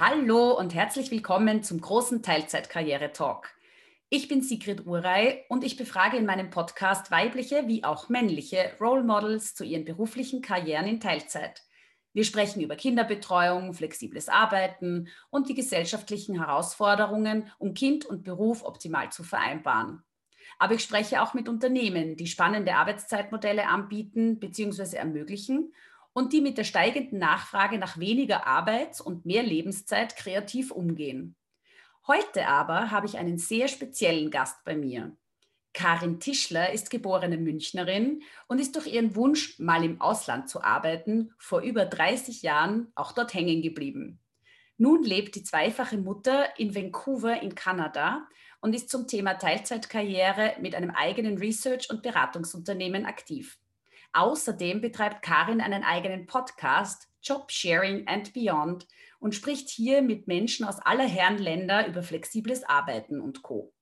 Hallo und herzlich willkommen zum großen Teilzeitkarriere-Talk. Ich bin Sigrid Urey und ich befrage in meinem Podcast weibliche wie auch männliche Role Models zu ihren beruflichen Karrieren in Teilzeit. Wir sprechen über Kinderbetreuung, flexibles Arbeiten und die gesellschaftlichen Herausforderungen, um Kind und Beruf optimal zu vereinbaren. Aber ich spreche auch mit Unternehmen, die spannende Arbeitszeitmodelle anbieten bzw. ermöglichen und die mit der steigenden Nachfrage nach weniger Arbeits- und mehr Lebenszeit kreativ umgehen. Heute aber habe ich einen sehr speziellen Gast bei mir. Karin Tischler ist geborene Münchnerin und ist durch ihren Wunsch, mal im Ausland zu arbeiten, vor über 30 Jahren auch dort hängen geblieben. Nun lebt die zweifache Mutter in Vancouver in Kanada und ist zum Thema Teilzeitkarriere mit einem eigenen Research- und Beratungsunternehmen aktiv. Außerdem betreibt Karin einen eigenen Podcast, Job Sharing and Beyond, und spricht hier mit Menschen aus aller Herren Länder über flexibles Arbeiten und Co.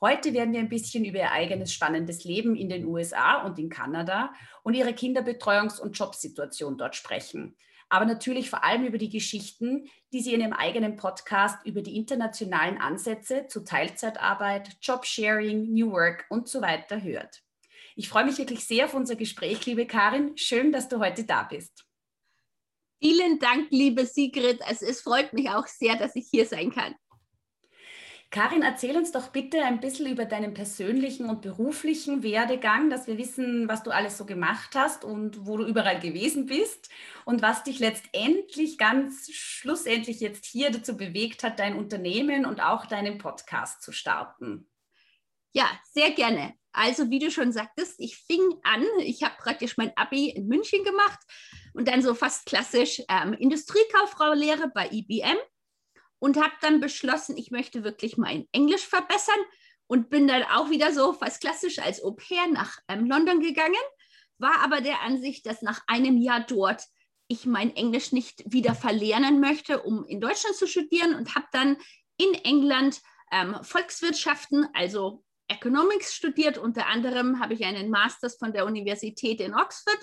Heute werden wir ein bisschen über ihr eigenes spannendes Leben in den USA und in Kanada und ihre Kinderbetreuungs- und Jobsituation dort sprechen. Aber natürlich vor allem über die Geschichten, die sie in ihrem eigenen Podcast über die internationalen Ansätze zu Teilzeitarbeit, Jobsharing, New Work und so weiter hört. Ich freue mich wirklich sehr auf unser Gespräch, liebe Karin. Schön, dass du heute da bist. Vielen Dank, liebe Sigrid. Also es freut mich auch sehr, dass ich hier sein kann. Karin, erzähl uns doch bitte ein bisschen über deinen persönlichen und beruflichen Werdegang, dass wir wissen, was du alles so gemacht hast und wo du überall gewesen bist und was dich letztendlich ganz schlussendlich jetzt hier dazu bewegt hat, dein Unternehmen und auch deinen Podcast zu starten. Ja, sehr gerne. Also wie du schon sagtest, ich fing an, ich habe praktisch mein ABI in München gemacht und dann so fast klassisch ähm, Industriekauffrau-Lehre bei IBM und habe dann beschlossen, ich möchte wirklich mein Englisch verbessern und bin dann auch wieder so fast klassisch als Au pair nach ähm, London gegangen, war aber der Ansicht, dass nach einem Jahr dort ich mein Englisch nicht wieder verlernen möchte, um in Deutschland zu studieren und habe dann in England ähm, Volkswirtschaften, also Economics studiert. Unter anderem habe ich einen Masters von der Universität in Oxford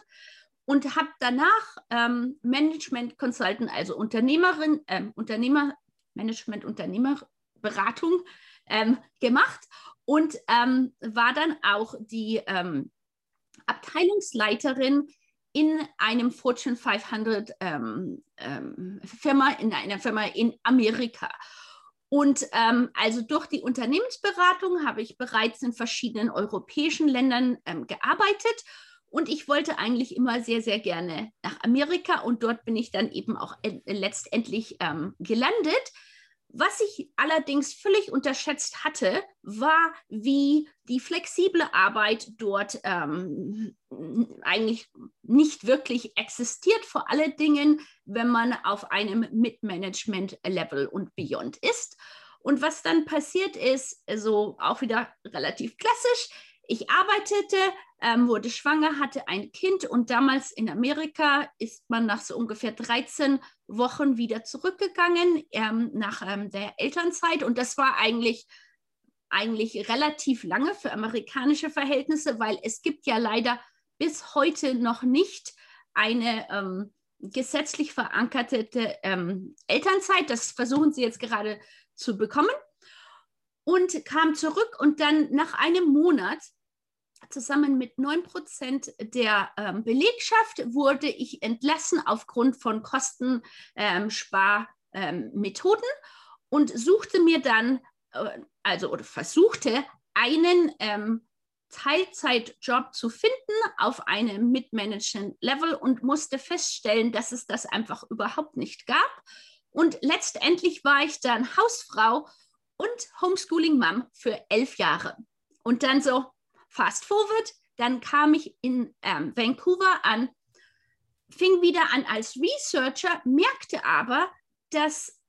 und habe danach ähm, Management Consultant, also Unternehmerin, äh, Unternehmer, Management, Unternehmerberatung ähm, gemacht und ähm, war dann auch die ähm, Abteilungsleiterin in einem Fortune 500 ähm, ähm, Firma, in einer Firma in Amerika. Und ähm, also durch die Unternehmensberatung habe ich bereits in verschiedenen europäischen Ländern ähm, gearbeitet. Und ich wollte eigentlich immer sehr, sehr gerne nach Amerika. Und dort bin ich dann eben auch letztendlich ähm, gelandet. Was ich allerdings völlig unterschätzt hatte, war, wie die flexible Arbeit dort ähm, eigentlich nicht wirklich existiert, vor allen Dingen, wenn man auf einem Mid-Management-Level und Beyond ist. Und was dann passiert ist, so auch wieder relativ klassisch, ich arbeitete, ähm, wurde schwanger, hatte ein Kind und damals in Amerika ist man nach so ungefähr 13 Wochen wieder zurückgegangen ähm, nach ähm, der Elternzeit und das war eigentlich eigentlich relativ lange für amerikanische Verhältnisse, weil es gibt ja leider bis heute noch nicht eine ähm, gesetzlich verankerte ähm, Elternzeit. Das versuchen sie jetzt gerade zu bekommen und kam zurück und dann nach einem Monat zusammen mit 9 Prozent der ähm, Belegschaft wurde ich entlassen aufgrund von Kostensparmethoden ähm, und suchte mir dann, äh, also oder versuchte, einen ähm, Teilzeitjob zu finden auf einem Mitmanagement-Level und musste feststellen, dass es das einfach überhaupt nicht gab. Und letztendlich war ich dann Hausfrau und Homeschooling-Mom für elf Jahre. Und dann so, fast forward, dann kam ich in ähm, Vancouver an, fing wieder an als Researcher, merkte aber, dass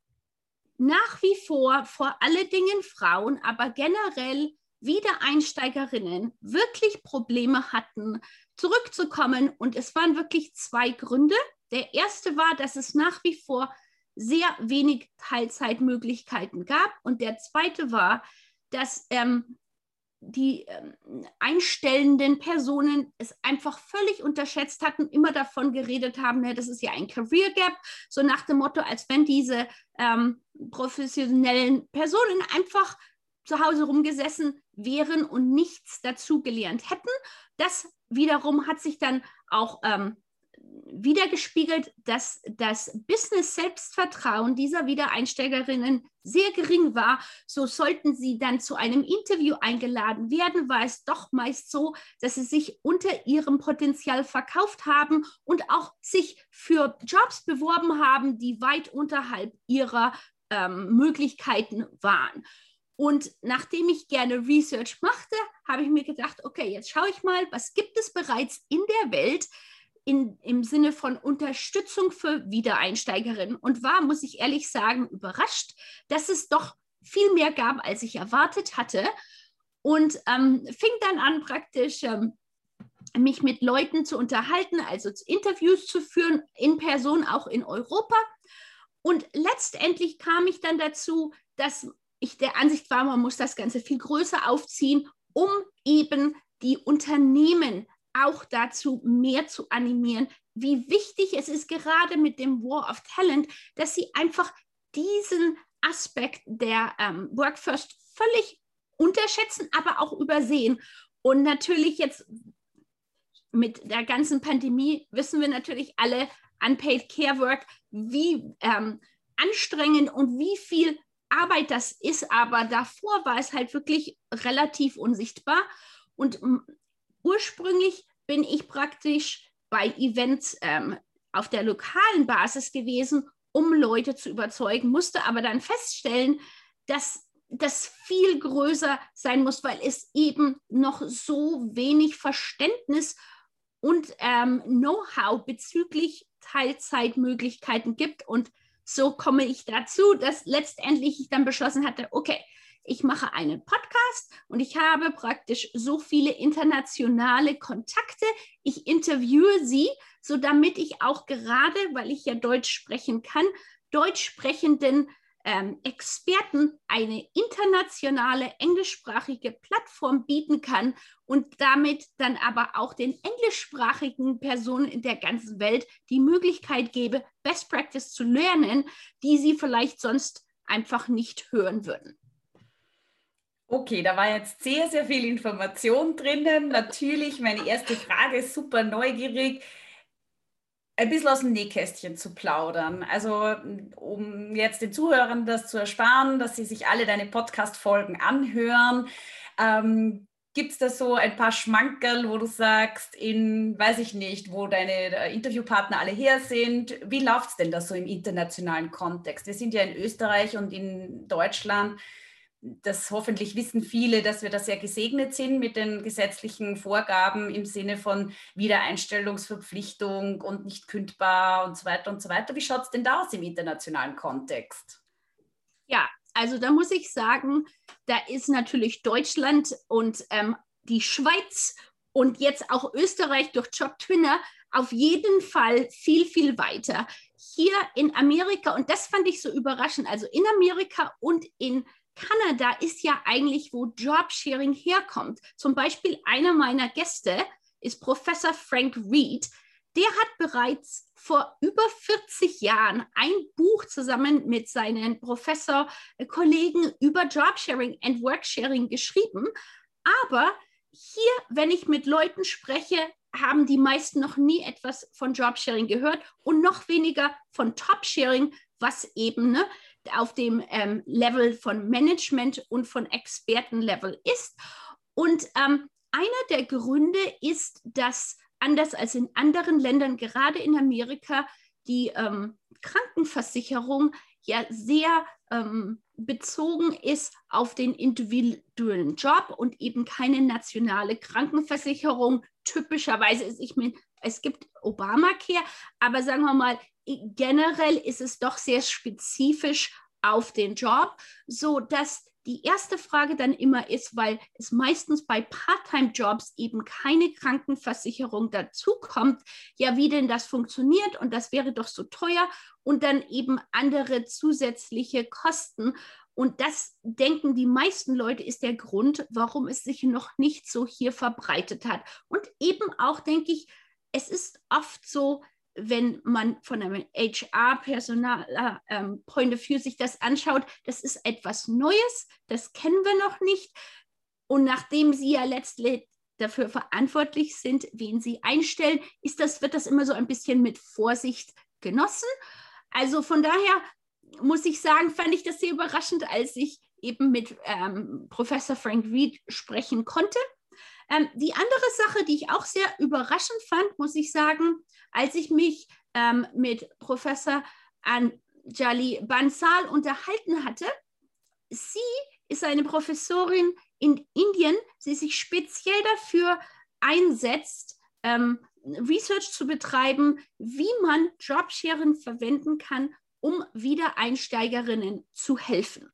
nach wie vor vor allen Dingen Frauen, aber generell Wiedereinsteigerinnen wirklich Probleme hatten, zurückzukommen. Und es waren wirklich zwei Gründe. Der erste war, dass es nach wie vor sehr wenig Teilzeitmöglichkeiten gab. Und der zweite war, dass ähm, die ähm, einstellenden Personen es einfach völlig unterschätzt hatten, immer davon geredet haben, ne, das ist ja ein Career Gap, so nach dem Motto, als wenn diese ähm, professionellen Personen einfach zu Hause rumgesessen wären und nichts dazu gelernt hätten. Das wiederum hat sich dann auch ähm, wiedergespiegelt, dass das Business-Selbstvertrauen dieser Wiedereinsteigerinnen sehr gering war. So sollten sie dann zu einem Interview eingeladen werden, war es doch meist so, dass sie sich unter ihrem Potenzial verkauft haben und auch sich für Jobs beworben haben, die weit unterhalb ihrer ähm, Möglichkeiten waren. Und nachdem ich gerne Research machte, habe ich mir gedacht, okay, jetzt schaue ich mal, was gibt es bereits in der Welt, in, im Sinne von Unterstützung für Wiedereinsteigerinnen und war, muss ich ehrlich sagen, überrascht, dass es doch viel mehr gab, als ich erwartet hatte. Und ähm, fing dann an, praktisch ähm, mich mit Leuten zu unterhalten, also Interviews zu führen, in Person, auch in Europa. Und letztendlich kam ich dann dazu, dass ich der Ansicht war, man muss das Ganze viel größer aufziehen, um eben die Unternehmen auch dazu, mehr zu animieren, wie wichtig es ist, gerade mit dem War of Talent, dass sie einfach diesen Aspekt der ähm, Work First völlig unterschätzen, aber auch übersehen. Und natürlich jetzt mit der ganzen Pandemie wissen wir natürlich alle, Unpaid Care Work, wie ähm, anstrengend und wie viel Arbeit das ist. Aber davor war es halt wirklich relativ unsichtbar. Und ursprünglich bin ich praktisch bei Events ähm, auf der lokalen Basis gewesen, um Leute zu überzeugen, musste aber dann feststellen, dass das viel größer sein muss, weil es eben noch so wenig Verständnis und ähm, Know-how bezüglich Teilzeitmöglichkeiten gibt. Und so komme ich dazu, dass letztendlich ich dann beschlossen hatte, okay, ich mache einen Podcast und ich habe praktisch so viele internationale Kontakte. Ich interviewe sie, so damit ich auch gerade, weil ich ja Deutsch sprechen kann, deutsch sprechenden ähm, Experten eine internationale englischsprachige Plattform bieten kann und damit dann aber auch den englischsprachigen Personen in der ganzen Welt die Möglichkeit gebe, Best Practice zu lernen, die sie vielleicht sonst einfach nicht hören würden. Okay, da war jetzt sehr, sehr viel Information drinnen. Natürlich, meine erste Frage ist super neugierig, ein bisschen aus dem Nähkästchen zu plaudern. Also, um jetzt den Zuhörern das zu ersparen, dass sie sich alle deine Podcast-Folgen anhören. Ähm, Gibt es da so ein paar Schmankerl, wo du sagst, in, weiß ich nicht, wo deine äh, Interviewpartner alle her sind? Wie läuft es denn da so im internationalen Kontext? Wir sind ja in Österreich und in Deutschland das hoffentlich wissen viele, dass wir da sehr gesegnet sind mit den gesetzlichen Vorgaben im Sinne von Wiedereinstellungsverpflichtung und nicht kündbar und so weiter und so weiter. Wie schaut es denn da aus im internationalen Kontext? Ja, also da muss ich sagen, da ist natürlich Deutschland und ähm, die Schweiz und jetzt auch Österreich durch Job Twinner auf jeden Fall viel, viel weiter. Hier in Amerika, und das fand ich so überraschend, also in Amerika und in Kanada ist ja eigentlich, wo Jobsharing herkommt. Zum Beispiel einer meiner Gäste ist Professor Frank Reed. Der hat bereits vor über 40 Jahren ein Buch zusammen mit seinen Professorkollegen über Jobsharing and Worksharing geschrieben. Aber hier, wenn ich mit Leuten spreche, haben die meisten noch nie etwas von Jobsharing gehört und noch weniger von Topsharing, was eben ne, auf dem ähm, Level von Management und von Expertenlevel ist. Und ähm, einer der Gründe ist, dass anders als in anderen Ländern, gerade in Amerika, die ähm, Krankenversicherung ja sehr ähm, bezogen ist auf den individuellen Job und eben keine nationale Krankenversicherung. Typischerweise ist, ich meine, es gibt Obamacare, aber sagen wir mal, generell ist es doch sehr spezifisch auf den Job, so dass die erste Frage dann immer ist, weil es meistens bei Part-Time-Jobs eben keine Krankenversicherung dazukommt, ja, wie denn das funktioniert und das wäre doch so teuer und dann eben andere zusätzliche Kosten. Und das denken die meisten Leute ist der Grund, warum es sich noch nicht so hier verbreitet hat. Und eben auch, denke ich, es ist oft so, wenn man von einem HR-Personal ähm, Point of View sich das anschaut, das ist etwas Neues, das kennen wir noch nicht. Und nachdem Sie ja letztlich dafür verantwortlich sind, wen Sie einstellen, ist das, wird das immer so ein bisschen mit Vorsicht genossen. Also von daher muss ich sagen, fand ich das sehr überraschend, als ich eben mit ähm, Professor Frank Reed sprechen konnte. Ähm, die andere Sache, die ich auch sehr überraschend fand, muss ich sagen, als ich mich ähm, mit Professor Anjali Bansal unterhalten hatte, sie ist eine Professorin in Indien, die sich speziell dafür einsetzt, ähm, Research zu betreiben, wie man Jobsharing verwenden kann, um Wiedereinsteigerinnen zu helfen.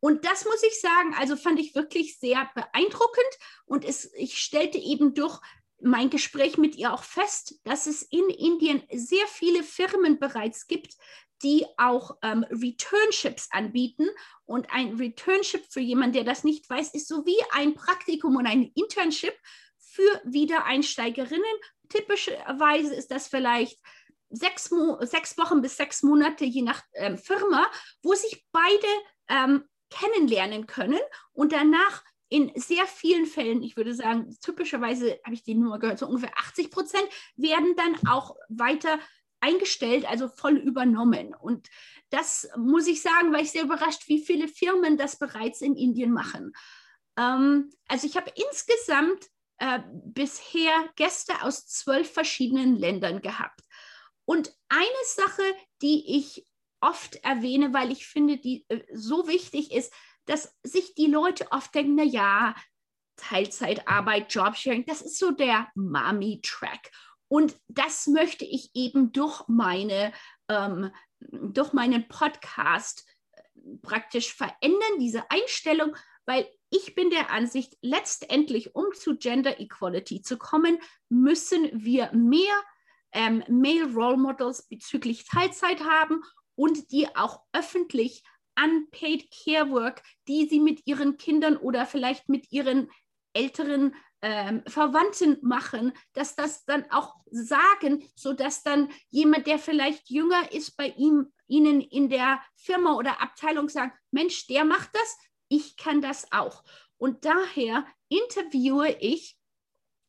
Und das muss ich sagen, also fand ich wirklich sehr beeindruckend. Und es, ich stellte eben durch mein Gespräch mit ihr auch fest, dass es in Indien sehr viele Firmen bereits gibt, die auch ähm, Returnships anbieten. Und ein Returnship für jemanden, der das nicht weiß, ist so wie ein Praktikum und ein Internship für Wiedereinsteigerinnen. Typischerweise ist das vielleicht sechs, sechs Wochen bis sechs Monate, je nach ähm, Firma, wo sich beide ähm, kennenlernen können und danach in sehr vielen Fällen, ich würde sagen, typischerweise habe ich die Nummer gehört, so ungefähr 80 Prozent werden dann auch weiter eingestellt, also voll übernommen. Und das muss ich sagen, war ich sehr überrascht, wie viele Firmen das bereits in Indien machen. Ähm, also ich habe insgesamt äh, bisher Gäste aus zwölf verschiedenen Ländern gehabt. Und eine Sache, die ich oft erwähne, weil ich finde, die äh, so wichtig ist, dass sich die Leute oft denken, na ja, Teilzeitarbeit, Jobsharing, das ist so der Mami-Track. Und das möchte ich eben durch meine, ähm, durch meinen Podcast äh, praktisch verändern, diese Einstellung, weil ich bin der Ansicht, letztendlich, um zu Gender Equality zu kommen, müssen wir mehr ähm, Male Role Models bezüglich Teilzeit haben und die auch öffentlich Unpaid Care Work, die sie mit ihren Kindern oder vielleicht mit ihren älteren ähm, Verwandten machen, dass das dann auch sagen, sodass dann jemand, der vielleicht jünger ist, bei ihm, ihnen in der Firma oder Abteilung sagt, Mensch, der macht das, ich kann das auch. Und daher interviewe ich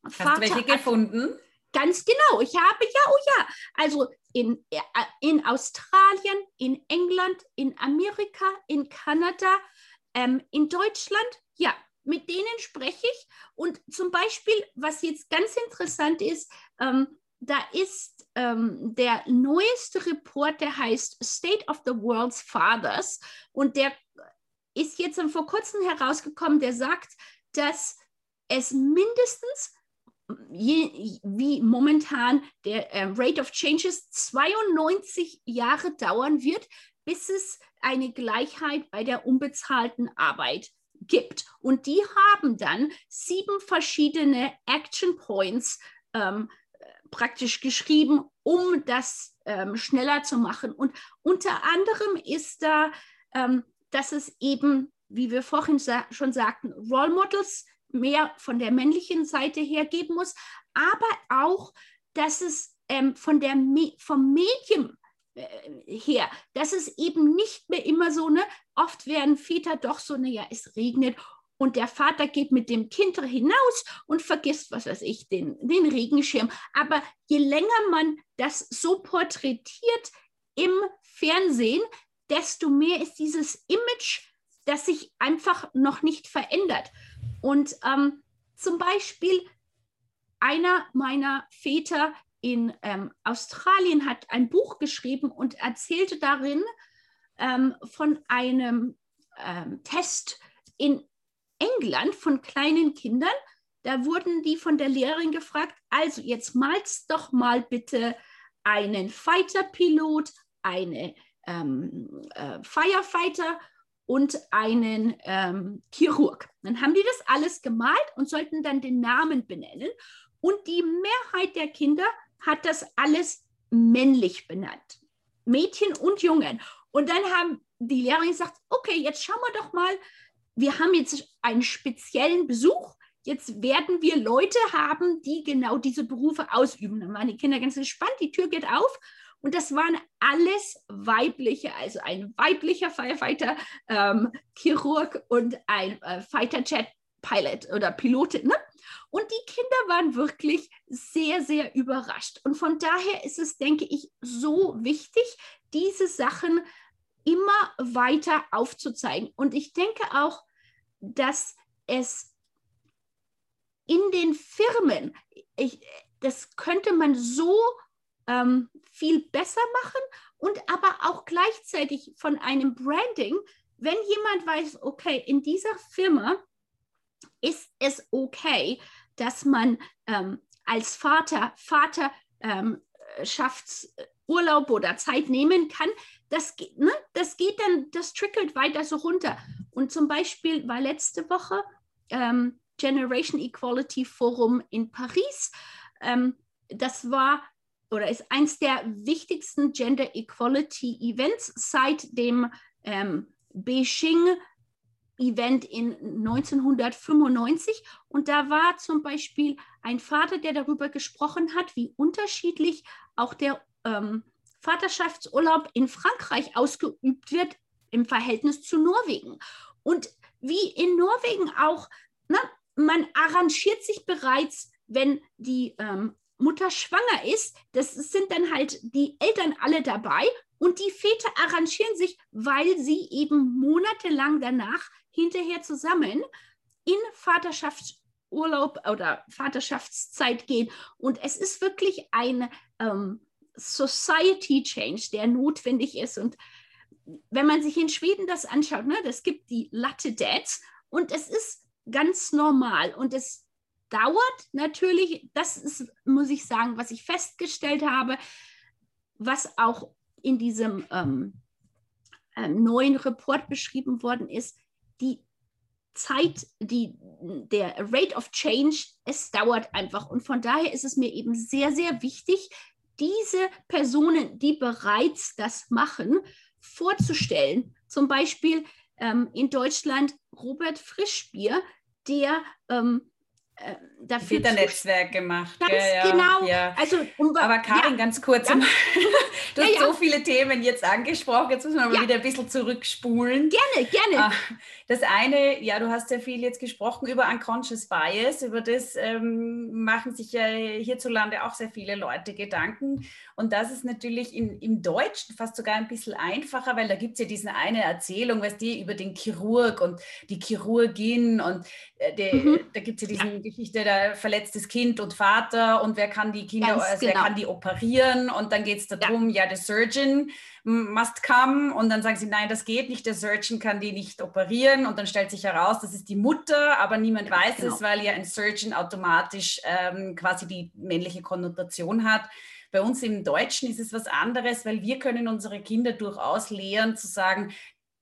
Hast Vater, du welche gefunden? Ganz genau, ich habe ja, oh ja. Also in, äh, in Australien, in England, in Amerika, in Kanada, ähm, in Deutschland, ja, mit denen spreche ich. Und zum Beispiel, was jetzt ganz interessant ist, ähm, da ist ähm, der neueste Report, der heißt State of the World's Fathers. Und der ist jetzt vor kurzem herausgekommen, der sagt, dass es mindestens je, wie momentan der äh, Rate of Changes 92 Jahre dauern wird, bis es eine Gleichheit bei der unbezahlten Arbeit gibt. Und die haben dann sieben verschiedene Action Points ähm, praktisch geschrieben, um das ähm, schneller zu machen. Und unter anderem ist da, ähm, dass es eben, wie wir vorhin sa schon sagten, Role Models mehr von der männlichen Seite her geben muss, aber auch, dass es ähm, von der vom Medium äh, her, dass es eben nicht mehr immer so, ne, oft werden Väter doch so, naja, es regnet und der Vater geht mit dem Kind hinaus und vergisst, was weiß ich, den, den Regenschirm. Aber je länger man das so porträtiert im Fernsehen, desto mehr ist dieses Image, das sich einfach noch nicht verändert. Und ähm, zum Beispiel einer meiner Väter in ähm, Australien hat ein Buch geschrieben und erzählte darin ähm, von einem ähm, Test in England von kleinen Kindern. Da wurden die von der Lehrerin gefragt, also jetzt malst doch mal bitte einen Fighter-Pilot, eine ähm, äh, Firefighter und einen ähm, Chirurg. Dann haben die das alles gemalt und sollten dann den Namen benennen. Und die Mehrheit der Kinder hat das alles männlich benannt. Mädchen und Jungen. Und dann haben die Lehrerin sagt, okay, jetzt schauen wir doch mal, wir haben jetzt einen speziellen Besuch. Jetzt werden wir Leute haben, die genau diese Berufe ausüben. Dann waren die Kinder ganz gespannt, die Tür geht auf und das waren alles weibliche, also ein weiblicher Firefighter, ähm, Chirurg und ein äh, Fighter-Jet Pilot oder Pilotin. Ne? Und die Kinder waren wirklich sehr, sehr überrascht. Und von daher ist es, denke ich, so wichtig, diese Sachen immer weiter aufzuzeigen. Und ich denke auch, dass es in den Firmen, ich, das könnte man so ähm, viel besser machen und aber auch gleichzeitig von einem Branding, wenn jemand weiß, okay, in dieser Firma ist es okay, dass man ähm, als Vater Vaterschaftsurlaub ähm, oder Zeit nehmen kann. Das, ne, das geht dann, das trickelt weiter so runter. Und zum Beispiel war letzte Woche ähm, Generation Equality Forum in Paris. Ähm, das war oder ist eins der wichtigsten Gender Equality Events seit dem ähm, Beijing Event in 1995 und da war zum Beispiel ein Vater, der darüber gesprochen hat, wie unterschiedlich auch der ähm, Vaterschaftsurlaub in Frankreich ausgeübt wird im Verhältnis zu Norwegen. Und wie in Norwegen auch, ne, man arrangiert sich bereits, wenn die ähm, Mutter schwanger ist, das sind dann halt die Eltern alle dabei und die Väter arrangieren sich, weil sie eben monatelang danach hinterher zusammen in Vaterschaftsurlaub oder Vaterschaftszeit gehen. Und es ist wirklich ein ähm, Society Change, der notwendig ist. Und wenn man sich in Schweden das anschaut, ne, das gibt die Latte Dads und es ist ganz normal und es dauert natürlich, das ist, muss ich sagen, was ich festgestellt habe, was auch in diesem ähm, äh, neuen Report beschrieben worden ist, die Zeit, die, der Rate of Change, es dauert einfach. Und von daher ist es mir eben sehr, sehr wichtig, diese Personen, die bereits das machen, vorzustellen. Zum Beispiel ähm, in Deutschland Robert Frischbier, der ähm, äh, dafür Netzwerk gemacht. Ganz ja, genau. Ja. Also, um, aber Karin, ja, ganz kurz, ganz, du hast so viele Themen jetzt angesprochen, jetzt müssen wir mal wieder ein bisschen zurückspulen. Gerne, gerne. Ah, das eine, ja, du hast ja viel jetzt gesprochen über Unconscious Bias, über das ähm, machen sich ja hierzulande auch sehr viele Leute Gedanken. Und das ist natürlich in, im Deutschen fast sogar ein bisschen einfacher, weil da gibt es ja diese eine Erzählung, weißt du, über den Chirurg und die Chirurgin und die, mhm. da gibt es ja diese Geschichte, da verletztes Kind und Vater und wer kann die Kinder, also genau. wer kann die operieren und dann geht es darum, ja. ja, der Surgeon must come und dann sagen sie, nein, das geht nicht, der Surgeon kann die nicht operieren und dann stellt sich heraus, das ist die Mutter, aber niemand weiß genau. es, weil ja ein Surgeon automatisch ähm, quasi die männliche Konnotation hat. Bei uns im Deutschen ist es was anderes, weil wir können unsere Kinder durchaus lehren zu sagen,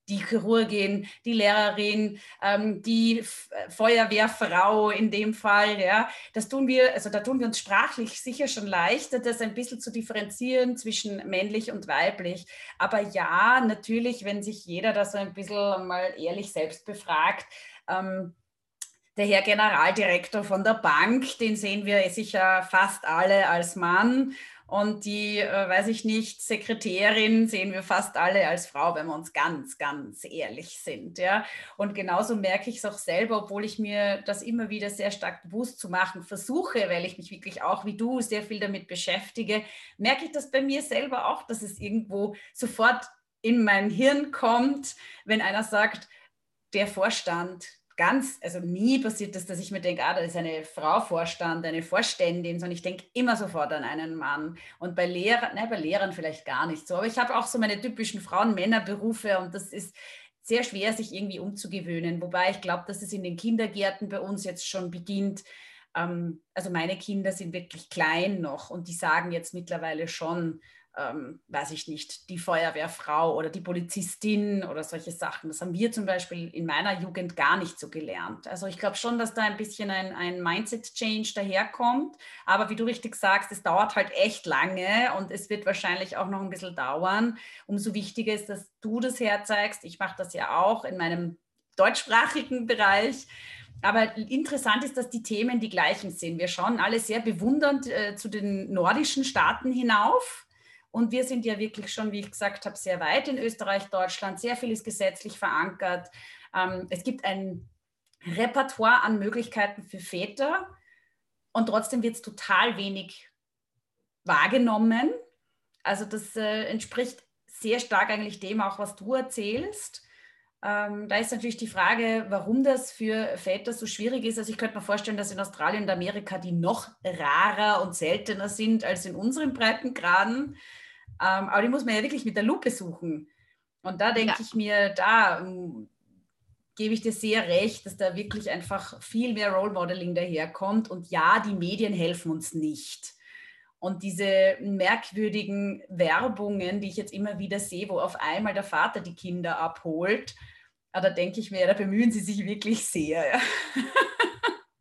die Chirurgin, die Lehrerin, ähm, die äh, Feuerwehrfrau in dem Fall, ja, das tun wir, also da tun wir uns sprachlich sicher schon leichter, das ein bisschen zu differenzieren zwischen männlich und weiblich. Aber ja, natürlich, wenn sich jeder da so ein bisschen mal ehrlich selbst befragt, ähm, der Herr Generaldirektor von der Bank, den sehen wir sicher fast alle als Mann. Und die, äh, weiß ich nicht, Sekretärin sehen wir fast alle als Frau, wenn wir uns ganz, ganz ehrlich sind. Ja? Und genauso merke ich es auch selber, obwohl ich mir das immer wieder sehr stark bewusst zu machen versuche, weil ich mich wirklich auch wie du sehr viel damit beschäftige, merke ich das bei mir selber auch, dass es irgendwo sofort in mein Hirn kommt, wenn einer sagt, der Vorstand, ganz, also nie passiert das, dass ich mir denke, ah, da ist eine Frau Vorstand, eine Vorständin, sondern ich denke immer sofort an einen Mann. Und bei Lehrern, ne, bei Lehrern vielleicht gar nicht so. Aber ich habe auch so meine typischen Frauen-Männer-Berufe und das ist sehr schwer, sich irgendwie umzugewöhnen. Wobei ich glaube, dass es in den Kindergärten bei uns jetzt schon beginnt. Ähm, also meine Kinder sind wirklich klein noch und die sagen jetzt mittlerweile schon, ähm, weiß ich nicht, die Feuerwehrfrau oder die Polizistin oder solche Sachen. Das haben wir zum Beispiel in meiner Jugend gar nicht so gelernt. Also ich glaube schon, dass da ein bisschen ein, ein Mindset-Change daherkommt. Aber wie du richtig sagst, es dauert halt echt lange und es wird wahrscheinlich auch noch ein bisschen dauern. Umso wichtiger ist, dass du das herzeigst. Ich mache das ja auch in meinem deutschsprachigen Bereich. Aber interessant ist, dass die Themen die gleichen sind. Wir schauen alle sehr bewundernd äh, zu den nordischen Staaten hinauf und wir sind ja wirklich schon, wie ich gesagt habe, sehr weit in Österreich, Deutschland. Sehr viel ist gesetzlich verankert. Ähm, es gibt ein Repertoire an Möglichkeiten für Väter und trotzdem wird es total wenig wahrgenommen. Also das äh, entspricht sehr stark eigentlich dem auch, was du erzählst. Ähm, da ist natürlich die Frage, warum das für Väter so schwierig ist. Also ich könnte mir vorstellen, dass in Australien und Amerika die noch rarer und seltener sind als in unseren Breitengraden. Ähm, aber die muss man ja wirklich mit der Lupe suchen. Und da denke ja. ich mir, da um, gebe ich dir sehr recht, dass da wirklich einfach viel mehr Role Modeling daherkommt. Und ja, die Medien helfen uns nicht. Und diese merkwürdigen Werbungen, die ich jetzt immer wieder sehe, wo auf einmal der Vater die Kinder abholt, ah, da denke ich mir, da bemühen sie sich wirklich sehr. Ja.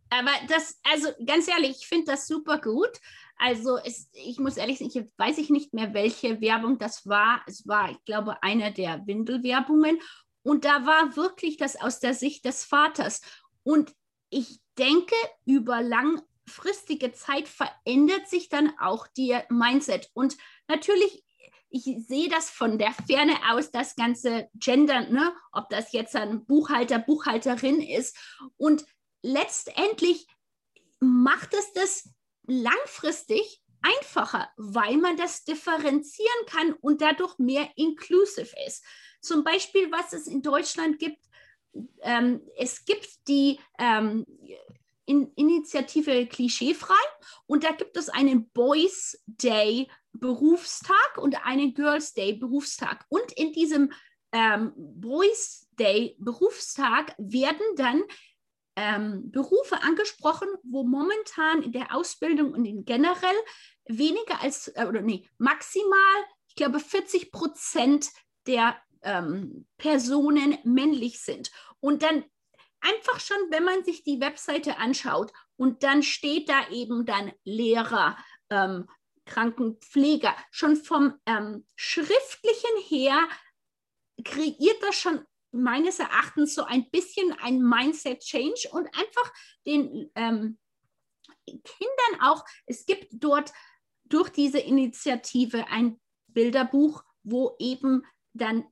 Aber das, also ganz ehrlich, ich finde das super gut. Also es, ich muss ehrlich sagen, ich weiß ich nicht mehr, welche Werbung das war. Es war, ich glaube, eine der Windelwerbungen. Und da war wirklich das aus der Sicht des Vaters. Und ich denke, über langfristige Zeit verändert sich dann auch die Mindset. Und natürlich, ich sehe das von der Ferne aus, das ganze Gender, ne? ob das jetzt ein Buchhalter, Buchhalterin ist. Und letztendlich macht es das langfristig einfacher, weil man das differenzieren kann und dadurch mehr inclusive ist. Zum Beispiel, was es in Deutschland gibt, ähm, es gibt die ähm, in Initiative Klischeefrei und da gibt es einen Boys Day Berufstag und einen Girls Day Berufstag. Und in diesem ähm, Boys Day Berufstag werden dann ähm, Berufe angesprochen, wo momentan in der Ausbildung und in generell weniger als, äh, oder nee, maximal, ich glaube, 40 Prozent der ähm, Personen männlich sind. Und dann einfach schon, wenn man sich die Webseite anschaut und dann steht da eben dann Lehrer, ähm, Krankenpfleger, schon vom ähm, schriftlichen her kreiert das schon meines Erachtens so ein bisschen ein Mindset-Change und einfach den ähm, Kindern auch, es gibt dort durch diese Initiative ein Bilderbuch, wo eben dann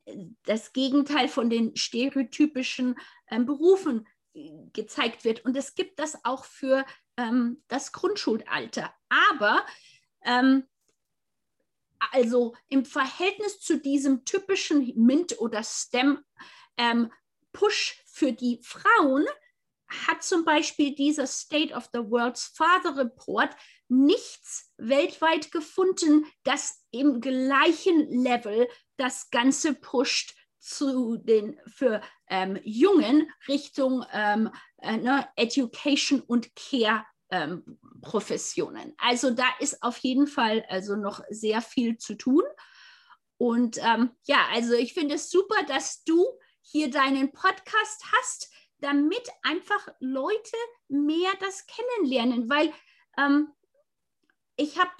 das Gegenteil von den stereotypischen ähm, Berufen äh, gezeigt wird. Und es gibt das auch für ähm, das Grundschulalter. Aber ähm, also im Verhältnis zu diesem typischen MINT oder STEM ähm, Push für die Frauen hat zum Beispiel dieser State of the World's Father Report nichts weltweit gefunden, das im gleichen Level das Ganze pusht zu den für ähm, Jungen Richtung ähm, äh, ne, Education und Care ähm, Professionen. Also da ist auf jeden Fall also noch sehr viel zu tun. Und ähm, ja, also ich finde es super, dass du hier deinen Podcast hast, damit einfach Leute mehr das kennenlernen, weil ähm, ich habe,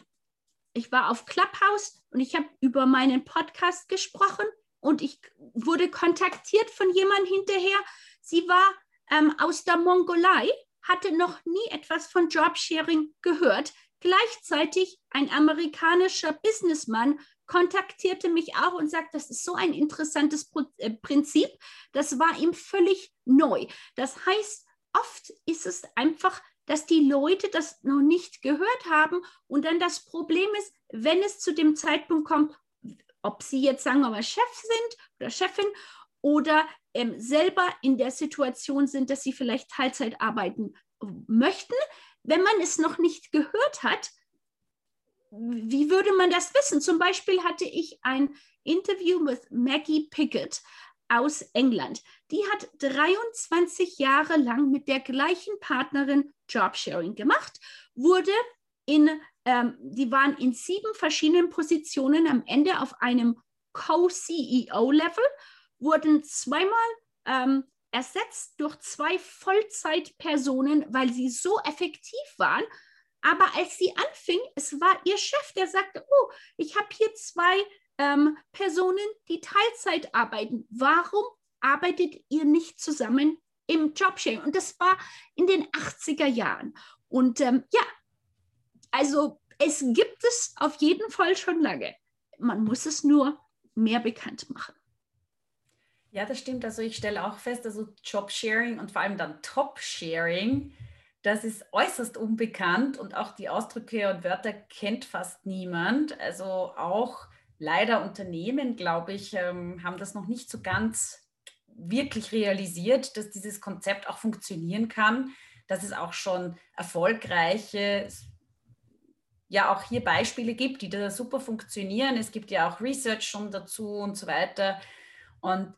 ich war auf Clubhouse und ich habe über meinen Podcast gesprochen und ich wurde kontaktiert von jemandem hinterher. Sie war ähm, aus der Mongolei, hatte noch nie etwas von Jobsharing gehört. Gleichzeitig ein amerikanischer Businessman kontaktierte mich auch und sagte, das ist so ein interessantes äh, Prinzip. Das war ihm völlig neu. Das heißt, oft ist es einfach, dass die Leute das noch nicht gehört haben und dann das Problem ist, wenn es zu dem Zeitpunkt kommt, ob sie jetzt sagen wir mal Chef sind oder Chefin oder ähm, selber in der Situation sind, dass sie vielleicht Teilzeit arbeiten möchten, wenn man es noch nicht gehört hat, wie würde man das wissen? Zum Beispiel hatte ich ein Interview mit Maggie Pickett aus England. Die hat 23 Jahre lang mit der gleichen Partnerin Jobsharing gemacht, wurde in, ähm, die waren in sieben verschiedenen Positionen am Ende auf einem Co-CEO-Level, wurden zweimal ähm, ersetzt durch zwei Vollzeitpersonen, weil sie so effektiv waren. Aber als sie anfing, es war ihr Chef, der sagte, oh, ich habe hier zwei ähm, Personen, die Teilzeit arbeiten. Warum arbeitet ihr nicht zusammen im Jobsharing? Und das war in den 80er Jahren. Und ähm, ja, also es gibt es auf jeden Fall schon lange. Man muss es nur mehr bekannt machen. Ja, das stimmt. Also ich stelle auch fest, also Jobsharing und vor allem dann Top-Sharing, das ist äußerst unbekannt und auch die Ausdrücke und Wörter kennt fast niemand. Also auch leider Unternehmen, glaube ich, ähm, haben das noch nicht so ganz wirklich realisiert, dass dieses Konzept auch funktionieren kann, dass es auch schon erfolgreiche ja auch hier Beispiele gibt, die da super funktionieren. Es gibt ja auch Research schon dazu und so weiter. Und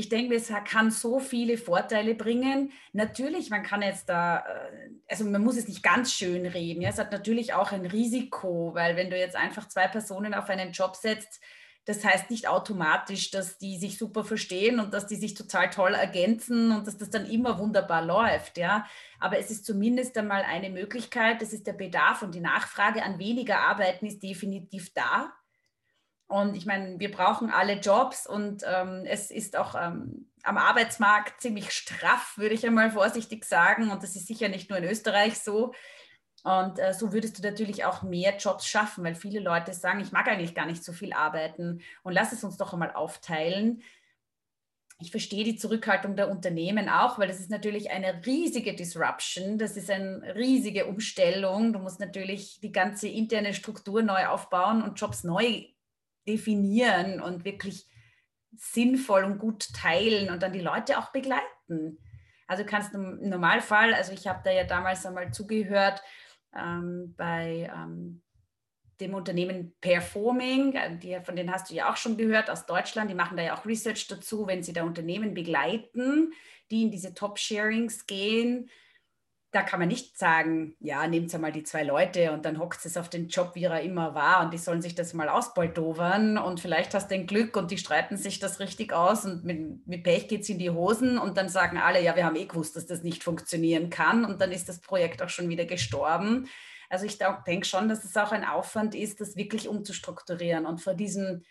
ich denke, es kann so viele Vorteile bringen. Natürlich, man kann jetzt da, äh, also man muss es nicht ganz schön reden. Ja? Es hat natürlich auch ein Risiko, weil wenn du jetzt einfach zwei Personen auf einen Job setzt, das heißt nicht automatisch, dass die sich super verstehen und dass die sich total toll ergänzen und dass das dann immer wunderbar läuft, ja. Aber es ist zumindest einmal eine Möglichkeit, das ist der Bedarf und die Nachfrage an weniger Arbeiten ist definitiv da. Und ich meine, wir brauchen alle Jobs und ähm, es ist auch ähm, am Arbeitsmarkt ziemlich straff, würde ich einmal vorsichtig sagen. Und das ist sicher nicht nur in Österreich so. Und äh, so würdest du natürlich auch mehr Jobs schaffen, weil viele Leute sagen, ich mag eigentlich gar nicht so viel arbeiten und lass es uns doch einmal aufteilen. Ich verstehe die Zurückhaltung der Unternehmen auch, weil das ist natürlich eine riesige Disruption, das ist eine riesige Umstellung. Du musst natürlich die ganze interne Struktur neu aufbauen und Jobs neu definieren und wirklich sinnvoll und gut teilen und dann die Leute auch begleiten. Also kannst du im Normalfall, also ich habe da ja damals einmal zugehört, ähm, bei ähm, dem Unternehmen Performing, äh, die, von denen hast du ja auch schon gehört aus Deutschland, die machen da ja auch Research dazu, wenn sie da Unternehmen begleiten, die in diese Top-Sharings gehen. Da kann man nicht sagen, ja, nehmt mal die zwei Leute und dann hockt es auf den Job, wie er immer war und die sollen sich das mal ausbaldovern und vielleicht hast du ein Glück und die streiten sich das richtig aus und mit, mit Pech geht es in die Hosen und dann sagen alle, ja, wir haben eh gewusst, dass das nicht funktionieren kann und dann ist das Projekt auch schon wieder gestorben. Also ich denke schon, dass es auch ein Aufwand ist, das wirklich umzustrukturieren und vor diesen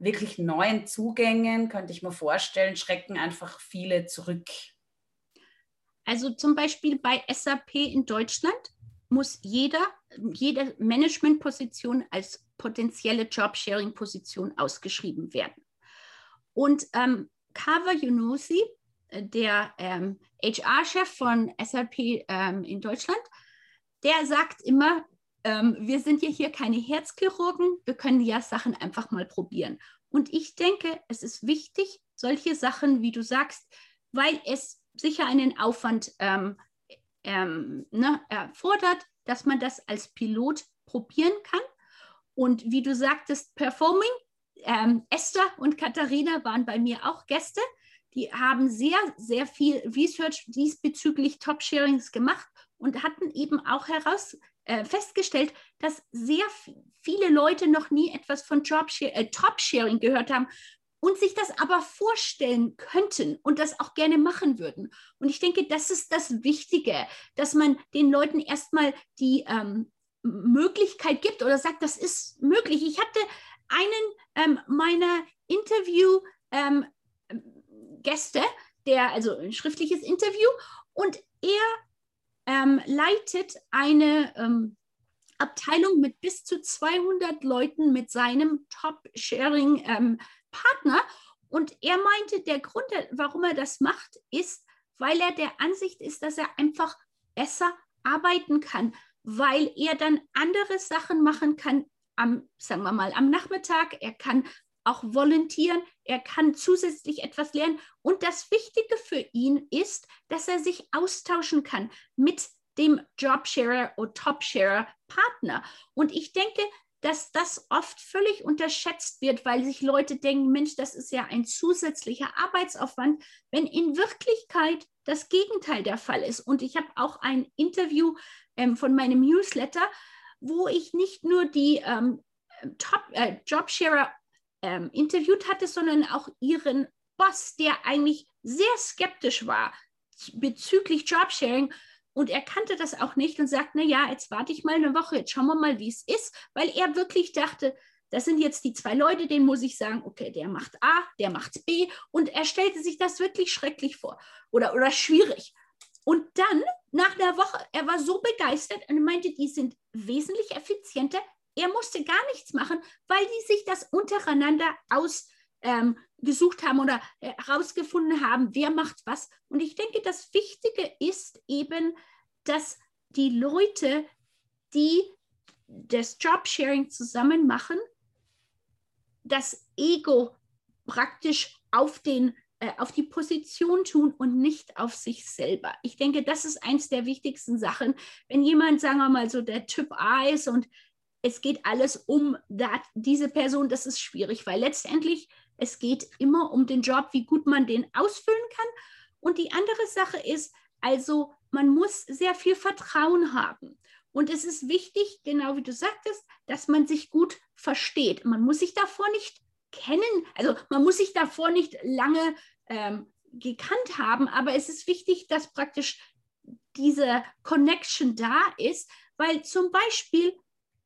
wirklich neuen Zugängen, könnte ich mir vorstellen, schrecken einfach viele zurück. Also zum Beispiel bei SAP in Deutschland muss jeder, jede Managementposition als potenzielle Jobsharing-Position ausgeschrieben werden. Und ähm, Kava Yunusi, äh, der ähm, HR-Chef von SAP ähm, in Deutschland, der sagt immer, ähm, wir sind ja hier keine Herzchirurgen, wir können ja Sachen einfach mal probieren. Und ich denke, es ist wichtig, solche Sachen, wie du sagst, weil es sicher einen Aufwand ähm, ähm, ne, erfordert, dass man das als Pilot probieren kann. Und wie du sagtest, Performing, ähm, Esther und Katharina waren bei mir auch Gäste. Die haben sehr, sehr viel Research diesbezüglich Top-Sharings gemacht und hatten eben auch heraus äh, festgestellt, dass sehr viele Leute noch nie etwas von äh, Top-Sharing gehört haben und sich das aber vorstellen könnten und das auch gerne machen würden. Und ich denke, das ist das Wichtige, dass man den Leuten erstmal die ähm, Möglichkeit gibt oder sagt, das ist möglich. Ich hatte einen ähm, meiner Interview-Gäste, ähm, der, also ein schriftliches Interview, und er ähm, leitet eine ähm, Abteilung mit bis zu 200 Leuten mit seinem Top-Sharing-Partner. Ähm, und er meinte, der Grund, warum er das macht, ist, weil er der Ansicht ist, dass er einfach besser arbeiten kann, weil er dann andere Sachen machen kann am, sagen wir mal, am Nachmittag. Er kann auch volontieren, er kann zusätzlich etwas lernen. Und das Wichtige für ihn ist, dass er sich austauschen kann mit dem Jobsharer oder Topsharer Partner. Und ich denke, dass das oft völlig unterschätzt wird, weil sich Leute denken, Mensch, das ist ja ein zusätzlicher Arbeitsaufwand, wenn in Wirklichkeit das Gegenteil der Fall ist. Und ich habe auch ein Interview ähm, von meinem Newsletter wo ich nicht nur die ähm, Top äh, Jobsharer ähm, interviewt hatte, sondern auch ihren Boss, der eigentlich sehr skeptisch war bezüglich Jobsharing. Und er kannte das auch nicht und sagt, na ja, jetzt warte ich mal eine Woche, jetzt schauen wir mal, wie es ist, weil er wirklich dachte, das sind jetzt die zwei Leute, denen muss ich sagen, okay, der macht A, der macht B. Und er stellte sich das wirklich schrecklich vor oder, oder schwierig. Und dann, nach einer Woche, er war so begeistert und meinte, die sind wesentlich effizienter. Er musste gar nichts machen, weil die sich das untereinander ausgesucht ähm, haben oder herausgefunden haben, wer macht was. Und ich denke, das Wichtige ist eben, dass die Leute, die das Jobsharing zusammen machen, das Ego praktisch auf, den, äh, auf die Position tun und nicht auf sich selber. Ich denke, das ist eins der wichtigsten Sachen. Wenn jemand, sagen wir mal, so der Typ A ist und es geht alles um dat, diese Person, das ist schwierig, weil letztendlich es geht immer um den Job, wie gut man den ausfüllen kann. Und die andere Sache ist, also man muss sehr viel Vertrauen haben. Und es ist wichtig, genau wie du sagtest, dass man sich gut versteht. Man muss sich davor nicht kennen, also man muss sich davor nicht lange ähm, gekannt haben, aber es ist wichtig, dass praktisch diese Connection da ist, weil zum Beispiel,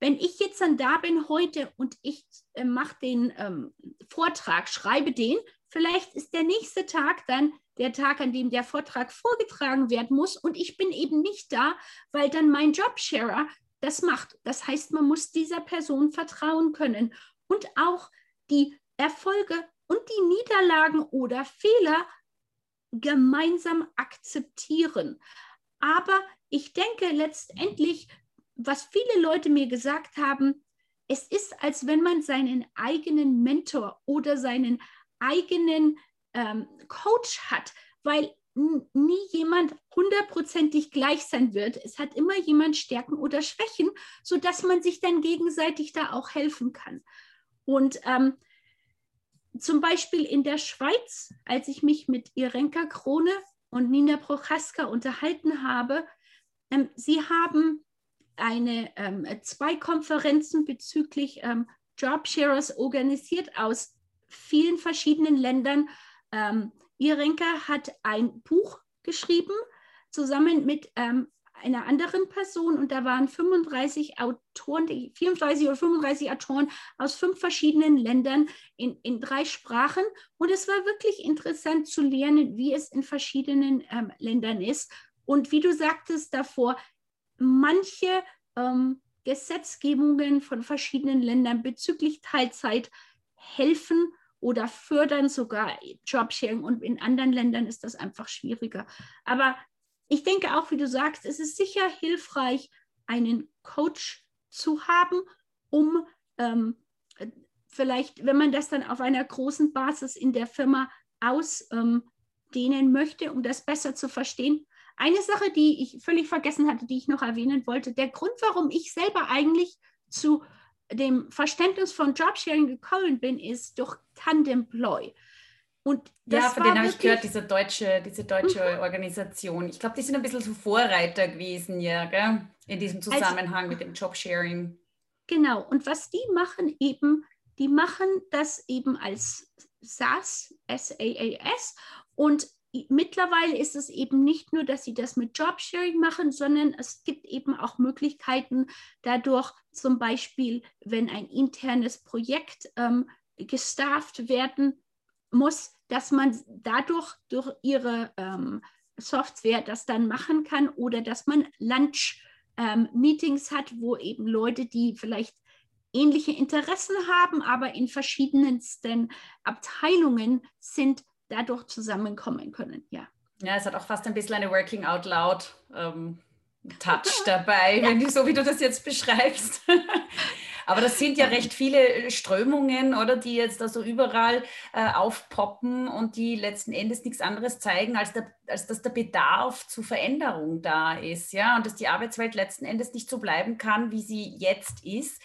wenn ich jetzt dann da bin heute und ich äh, mache den ähm, Vortrag, schreibe den, vielleicht ist der nächste Tag dann der Tag, an dem der Vortrag vorgetragen werden muss und ich bin eben nicht da, weil dann mein Jobsharer das macht. Das heißt, man muss dieser Person vertrauen können und auch die Erfolge und die Niederlagen oder Fehler gemeinsam akzeptieren. Aber ich denke letztendlich, was viele Leute mir gesagt haben, es ist, als wenn man seinen eigenen Mentor oder seinen eigenen ähm, Coach hat, weil nie jemand hundertprozentig gleich sein wird. Es hat immer jemand Stärken oder Schwächen, sodass man sich dann gegenseitig da auch helfen kann. Und ähm, zum Beispiel in der Schweiz, als ich mich mit Irenka Krone und Nina Prochaska unterhalten habe, ähm, sie haben eine, ähm, zwei Konferenzen bezüglich ähm, Jobsharers organisiert aus vielen verschiedenen Ländern. Ähm, Irenka hat ein Buch geschrieben, zusammen mit ähm, einer anderen Person. Und da waren 35 Autoren, 34 oder 35 Autoren aus fünf verschiedenen Ländern in, in drei Sprachen. Und es war wirklich interessant zu lernen, wie es in verschiedenen ähm, Ländern ist. Und wie du sagtest davor, manche ähm, Gesetzgebungen von verschiedenen Ländern bezüglich Teilzeit helfen oder fördern sogar Jobsharing und in anderen Ländern ist das einfach schwieriger. Aber ich denke auch, wie du sagst, es ist sicher hilfreich, einen Coach zu haben, um ähm, vielleicht, wenn man das dann auf einer großen Basis in der Firma ausdehnen ähm, möchte, um das besser zu verstehen. Eine Sache, die ich völlig vergessen hatte, die ich noch erwähnen wollte, der Grund, warum ich selber eigentlich zu dem Verständnis von Jobsharing gekommen bin, ist durch Tandemploy. Und ja, von denen habe ich gehört, diese deutsche, diese deutsche mhm. Organisation. Ich glaube, die sind ein bisschen so Vorreiter gewesen, ja, gell? in diesem Zusammenhang also, mit dem Jobsharing. Genau, und was die machen eben, die machen das eben als SaaS, S-A-A-S, und mittlerweile ist es eben nicht nur, dass sie das mit Jobsharing machen, sondern es gibt eben auch Möglichkeiten dadurch, zum Beispiel, wenn ein internes Projekt ähm, gestafft werden muss, dass man dadurch durch ihre ähm, Software das dann machen kann oder dass man Lunch-Meetings ähm, hat, wo eben Leute, die vielleicht ähnliche Interessen haben, aber in verschiedensten Abteilungen sind, dadurch zusammenkommen können. Ja. Ja, es hat auch fast ein bisschen eine Working Out Loud ähm, Touch dabei, ja. wenn du so wie du das jetzt beschreibst. Aber das sind ja recht viele Strömungen, oder die jetzt da so überall äh, aufpoppen und die letzten Endes nichts anderes zeigen, als, der, als dass der Bedarf zur Veränderung da ist, ja, und dass die Arbeitswelt letzten Endes nicht so bleiben kann, wie sie jetzt ist.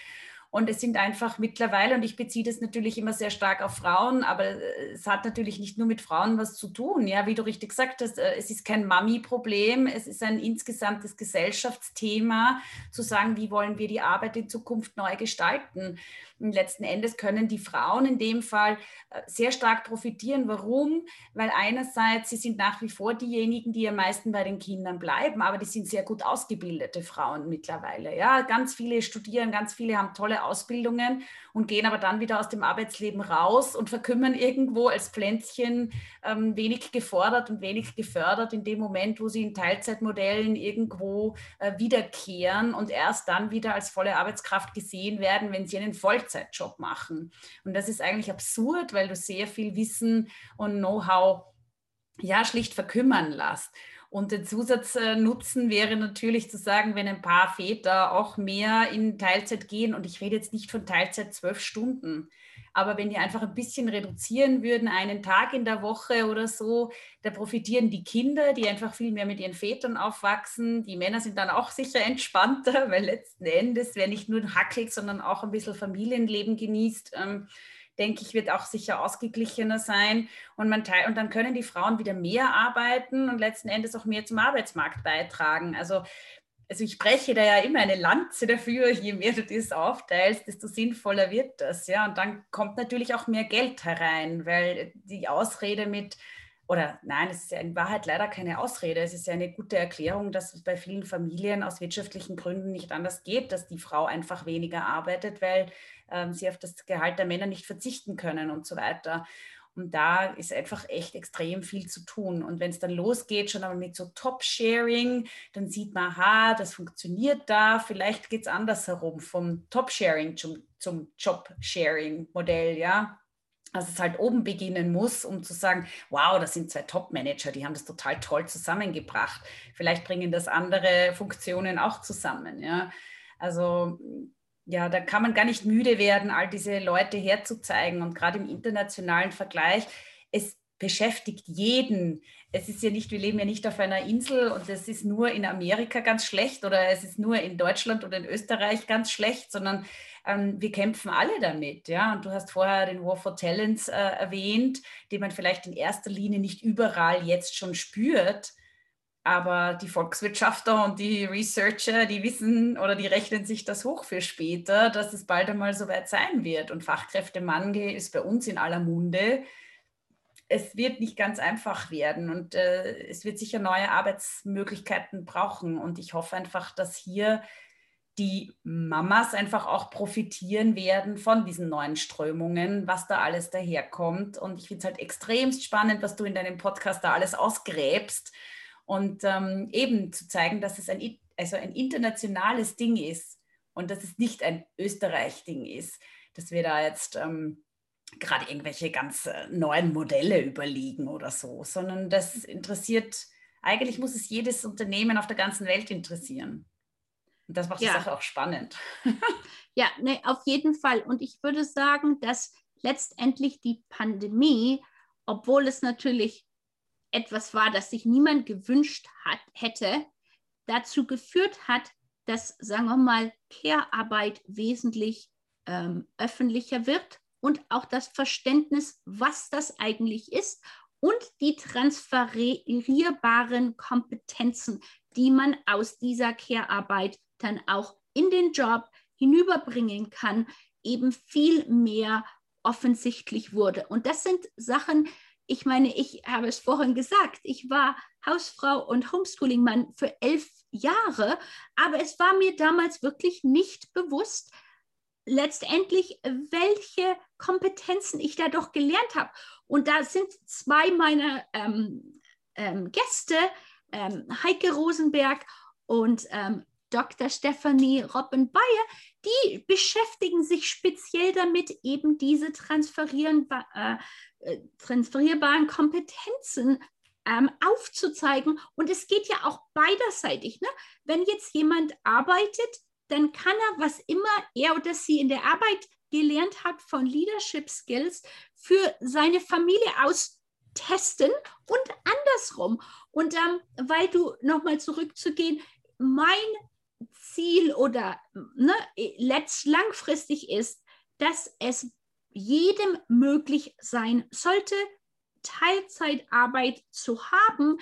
Und es sind einfach mittlerweile, und ich beziehe das natürlich immer sehr stark auf Frauen, aber äh, es hat natürlich nicht nur mit Frauen was zu tun. Ja, wie du richtig gesagt hast, äh, es ist kein Mami-Problem, es ist ein insgesamtes Gesellschaftsthema, zu sagen, wie wollen wir die Arbeit in Zukunft neu gestalten. Und letzten Endes können die Frauen in dem Fall äh, sehr stark profitieren. Warum? Weil einerseits sie sind nach wie vor diejenigen, die am meisten bei den Kindern bleiben, aber die sind sehr gut ausgebildete Frauen mittlerweile. Ja, ganz viele studieren, ganz viele haben tolle Ausbildungen und gehen aber dann wieder aus dem Arbeitsleben raus und verkümmern irgendwo als Pflänzchen ähm, wenig gefordert und wenig gefördert in dem Moment, wo sie in Teilzeitmodellen irgendwo äh, wiederkehren und erst dann wieder als volle Arbeitskraft gesehen werden, wenn sie einen Vollzeitjob machen. Und das ist eigentlich absurd, weil du sehr viel Wissen und Know-how ja schlicht verkümmern lässt. Und der Zusatznutzen wäre natürlich zu sagen, wenn ein paar Väter auch mehr in Teilzeit gehen, und ich rede jetzt nicht von Teilzeit zwölf Stunden, aber wenn die einfach ein bisschen reduzieren würden, einen Tag in der Woche oder so, da profitieren die Kinder, die einfach viel mehr mit ihren Vätern aufwachsen. Die Männer sind dann auch sicher entspannter, weil letzten Endes, wer nicht nur hackelt, sondern auch ein bisschen Familienleben genießt, ähm, denke ich, wird auch sicher ausgeglichener sein. Und, man und dann können die Frauen wieder mehr arbeiten und letzten Endes auch mehr zum Arbeitsmarkt beitragen. Also also ich spreche da ja immer eine Lanze dafür, je mehr du das aufteilst, desto sinnvoller wird das, ja. Und dann kommt natürlich auch mehr Geld herein, weil die Ausrede mit, oder nein, es ist ja in Wahrheit leider keine Ausrede, es ist ja eine gute Erklärung, dass es bei vielen Familien aus wirtschaftlichen Gründen nicht anders geht, dass die Frau einfach weniger arbeitet, weil ähm, sie auf das Gehalt der Männer nicht verzichten können und so weiter. Und da ist einfach echt extrem viel zu tun. Und wenn es dann losgeht, schon einmal mit so Top-Sharing, dann sieht man, aha, das funktioniert da. Vielleicht geht es andersherum, vom Top-Sharing zum, zum Job-Sharing-Modell, ja. Also es halt oben beginnen muss, um zu sagen, wow, das sind zwei Top-Manager, die haben das total toll zusammengebracht. Vielleicht bringen das andere Funktionen auch zusammen, ja. Also ja, da kann man gar nicht müde werden, all diese Leute herzuzeigen. Und gerade im internationalen Vergleich, es beschäftigt jeden. Es ist ja nicht, wir leben ja nicht auf einer Insel und es ist nur in Amerika ganz schlecht oder es ist nur in Deutschland oder in Österreich ganz schlecht, sondern ähm, wir kämpfen alle damit. Ja? Und du hast vorher den War for Talents äh, erwähnt, den man vielleicht in erster Linie nicht überall jetzt schon spürt. Aber die Volkswirtschaftler und die Researcher, die wissen oder die rechnen sich das hoch für später, dass es bald einmal so weit sein wird. Und Fachkräftemangel ist bei uns in aller Munde. Es wird nicht ganz einfach werden und äh, es wird sicher neue Arbeitsmöglichkeiten brauchen. Und ich hoffe einfach, dass hier die Mamas einfach auch profitieren werden von diesen neuen Strömungen, was da alles daherkommt. Und ich finde es halt extremst spannend, was du in deinem Podcast da alles ausgräbst und ähm, eben zu zeigen, dass es ein, also ein internationales Ding ist und dass es nicht ein Österreich-Ding ist, dass wir da jetzt ähm, gerade irgendwelche ganz äh, neuen Modelle überlegen oder so, sondern das interessiert, eigentlich muss es jedes Unternehmen auf der ganzen Welt interessieren. Und das macht ja. die Sache auch spannend. ja, ne, auf jeden Fall. Und ich würde sagen, dass letztendlich die Pandemie, obwohl es natürlich etwas war, das sich niemand gewünscht hat, hätte, dazu geführt hat, dass, sagen wir mal, Care-Arbeit wesentlich ähm, öffentlicher wird und auch das Verständnis, was das eigentlich ist und die transferierbaren Kompetenzen, die man aus dieser Care-Arbeit dann auch in den Job hinüberbringen kann, eben viel mehr offensichtlich wurde. Und das sind Sachen, ich meine, ich habe es vorhin gesagt, ich war Hausfrau und Homeschooling-Mann für elf Jahre, aber es war mir damals wirklich nicht bewusst, letztendlich, welche Kompetenzen ich da doch gelernt habe. Und da sind zwei meiner ähm, ähm, Gäste, ähm, Heike Rosenberg und ähm, Dr. Stephanie Robben-Bayer, die beschäftigen sich speziell damit, eben diese transferieren, äh, äh, transferierbaren Kompetenzen ähm, aufzuzeigen. Und es geht ja auch beiderseitig. Ne? Wenn jetzt jemand arbeitet, dann kann er, was immer er oder sie in der Arbeit gelernt hat von Leadership Skills, für seine Familie austesten und andersrum. Und ähm, weil du nochmal zurückzugehen, mein Ziel oder ne, letzt langfristig ist, dass es jedem möglich sein sollte, Teilzeitarbeit zu haben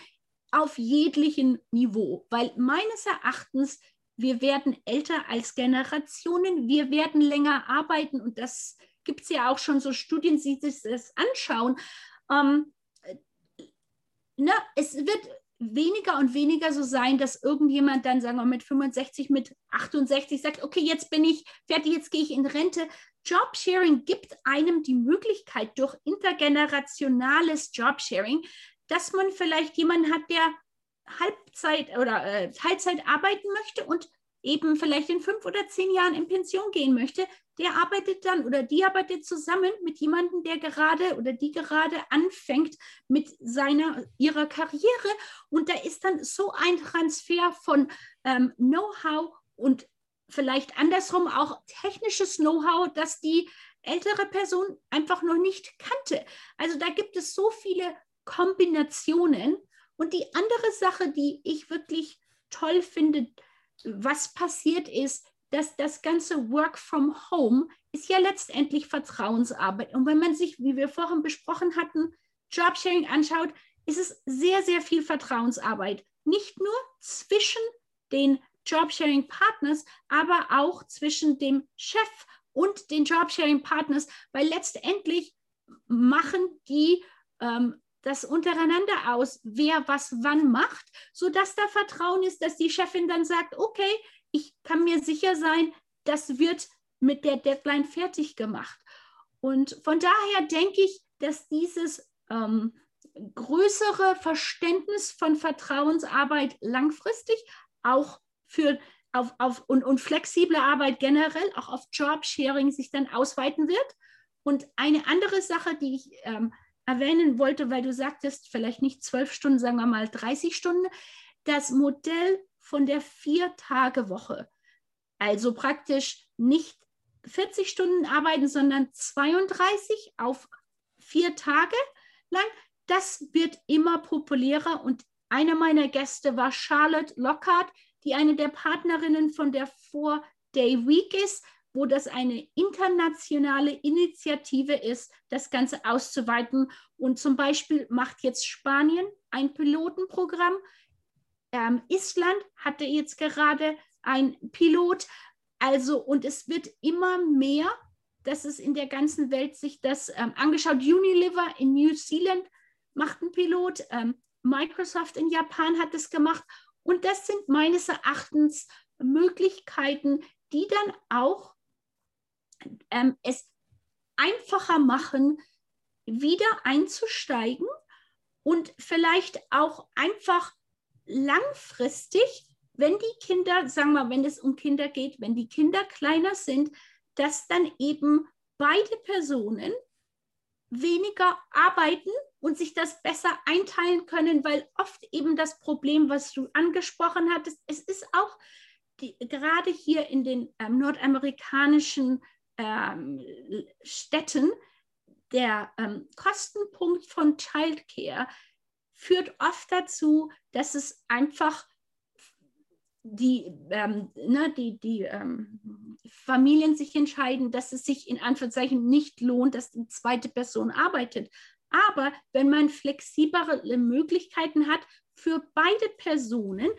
auf jeglichem Niveau, weil meines Erachtens wir werden älter als Generationen, wir werden länger arbeiten und das gibt es ja auch schon so Studien, die sich das anschauen. Ähm, na, es wird weniger und weniger so sein, dass irgendjemand dann, sagen wir mit 65, mit 68 sagt, okay, jetzt bin ich fertig, jetzt gehe ich in Rente. Jobsharing gibt einem die Möglichkeit durch intergenerationales Jobsharing, dass man vielleicht jemanden hat, der Halbzeit oder äh, Teilzeit arbeiten möchte und eben vielleicht in fünf oder zehn Jahren in Pension gehen möchte, der arbeitet dann oder die arbeitet zusammen mit jemandem, der gerade oder die gerade anfängt mit seiner ihrer Karriere und da ist dann so ein Transfer von ähm, Know-how und vielleicht andersrum auch technisches Know-how, das die ältere Person einfach noch nicht kannte. Also da gibt es so viele Kombinationen und die andere Sache, die ich wirklich toll finde, was passiert ist, dass das ganze Work from Home ist ja letztendlich Vertrauensarbeit. Und wenn man sich, wie wir vorhin besprochen hatten, Jobsharing anschaut, ist es sehr, sehr viel Vertrauensarbeit. Nicht nur zwischen den Jobsharing-Partners, aber auch zwischen dem Chef und den Jobsharing-Partners, weil letztendlich machen die ähm, das untereinander aus, wer was wann macht, sodass da Vertrauen ist, dass die Chefin dann sagt, okay, ich kann mir sicher sein, das wird mit der Deadline fertig gemacht. Und von daher denke ich, dass dieses ähm, größere Verständnis von Vertrauensarbeit langfristig auch für auf, auf, und, und flexible Arbeit generell auch auf Jobsharing sich dann ausweiten wird. Und eine andere Sache, die ich ähm, erwähnen wollte, weil du sagtest, vielleicht nicht zwölf Stunden, sagen wir mal 30 Stunden, das Modell von der Vier-Tage-Woche. Also praktisch nicht 40 Stunden arbeiten, sondern 32 auf vier Tage lang. Das wird immer populärer und einer meiner Gäste war Charlotte Lockhart, die eine der Partnerinnen von der Four Day Week ist wo das eine internationale Initiative ist, das Ganze auszuweiten. Und zum Beispiel macht jetzt Spanien ein Pilotenprogramm. Ähm, Island hatte jetzt gerade ein Pilot. Also, und es wird immer mehr, dass es in der ganzen Welt sich das ähm, angeschaut. Unilever in New Zealand macht einen Pilot. Ähm, Microsoft in Japan hat es gemacht. Und das sind meines Erachtens Möglichkeiten, die dann auch ähm, es einfacher machen, wieder einzusteigen und vielleicht auch einfach langfristig, wenn die Kinder, sagen wir, wenn es um Kinder geht, wenn die Kinder kleiner sind, dass dann eben beide Personen weniger arbeiten und sich das besser einteilen können, weil oft eben das Problem, was du angesprochen hattest, es ist auch die, gerade hier in den ähm, nordamerikanischen ähm, Städten der ähm, Kostenpunkt von Childcare führt oft dazu, dass es einfach die, ähm, ne, die, die ähm, Familien sich entscheiden, dass es sich in Anführungszeichen nicht lohnt, dass die zweite Person arbeitet. Aber wenn man flexiblere Möglichkeiten hat für beide Personen,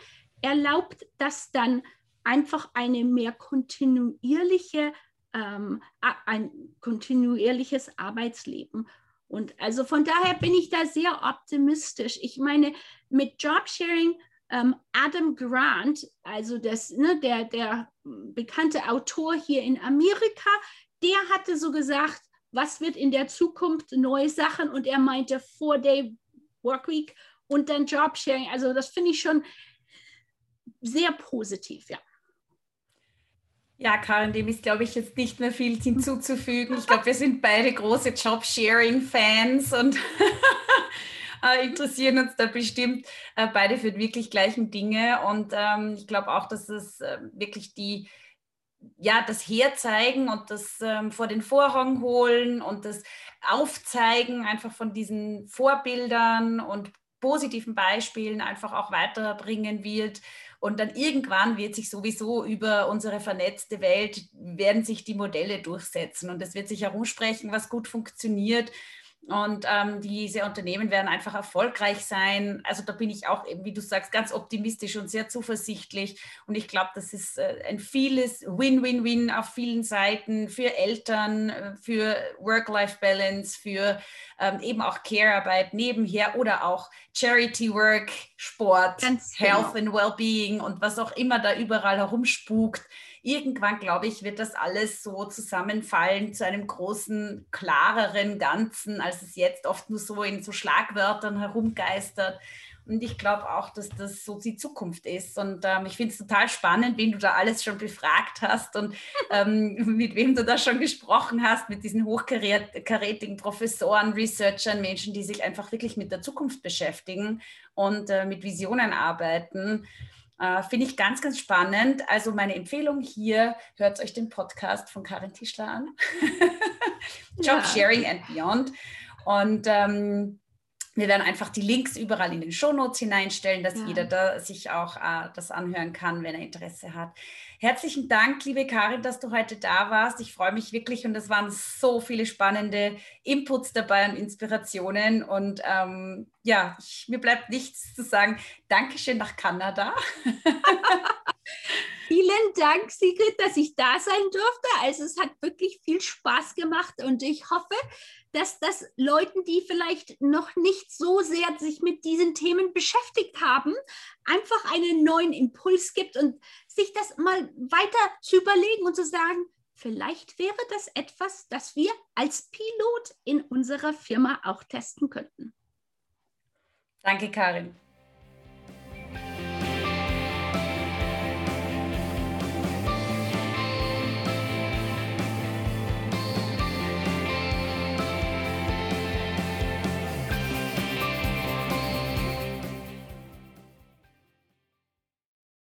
erlaubt das dann einfach eine mehr kontinuierliche ähm, ein kontinuierliches Arbeitsleben. Und also von daher bin ich da sehr optimistisch. Ich meine, mit Jobsharing, ähm, Adam Grant, also das, ne, der, der bekannte Autor hier in Amerika, der hatte so gesagt, was wird in der Zukunft neue Sachen und er meinte Four-Day Workweek und dann Jobsharing. Also das finde ich schon sehr positiv, ja. Ja, Karin, dem ist, glaube ich, jetzt nicht mehr viel hinzuzufügen. Ich glaube, wir sind beide große Job-Sharing-Fans und äh, interessieren uns da bestimmt äh, beide für wirklich gleichen Dinge. Und ähm, ich glaube auch, dass es äh, wirklich die, ja, das Herzeigen und das ähm, vor den Vorhang holen und das Aufzeigen einfach von diesen Vorbildern und positiven Beispielen einfach auch weiterbringen wird Und dann irgendwann wird sich sowieso über unsere vernetzte Welt, werden sich die Modelle durchsetzen und es wird sich herumsprechen, was gut funktioniert. Und ähm, diese Unternehmen werden einfach erfolgreich sein. Also da bin ich auch, wie du sagst, ganz optimistisch und sehr zuversichtlich. Und ich glaube, das ist äh, ein vieles Win-Win-Win auf vielen Seiten für Eltern, äh, für Work-Life-Balance, für ähm, eben auch Care-Arbeit nebenher oder auch Charity-Work, Sport, ganz Health genau. and Well-Being und was auch immer da überall herumspukt irgendwann, glaube ich, wird das alles so zusammenfallen zu einem großen, klareren Ganzen, als es jetzt oft nur so in so Schlagwörtern herumgeistert. Und ich glaube auch, dass das so die Zukunft ist. Und ähm, ich finde es total spannend, wen du da alles schon befragt hast und ähm, mit wem du da schon gesprochen hast, mit diesen hochkarätigen Professoren, Researchern, Menschen, die sich einfach wirklich mit der Zukunft beschäftigen und äh, mit Visionen arbeiten. Äh, Finde ich ganz, ganz spannend. Also meine Empfehlung hier, hört euch den Podcast von Karin Tischler an. Job ja. Sharing and Beyond. Und ähm, wir werden einfach die Links überall in den Shownotes hineinstellen, dass ja. jeder da sich auch äh, das anhören kann, wenn er Interesse hat. Herzlichen Dank, liebe Karin, dass du heute da warst. Ich freue mich wirklich und es waren so viele spannende Inputs dabei und Inspirationen. Und ähm, ja, ich, mir bleibt nichts zu sagen. Dankeschön nach Kanada. Vielen Dank, Sigrid, dass ich da sein durfte. Also es hat wirklich viel Spaß gemacht und ich hoffe, dass das Leuten, die vielleicht noch nicht so sehr sich mit diesen Themen beschäftigt haben, einfach einen neuen Impuls gibt und sich das mal weiter zu überlegen und zu sagen, vielleicht wäre das etwas, das wir als Pilot in unserer Firma auch testen könnten. Danke, Karin.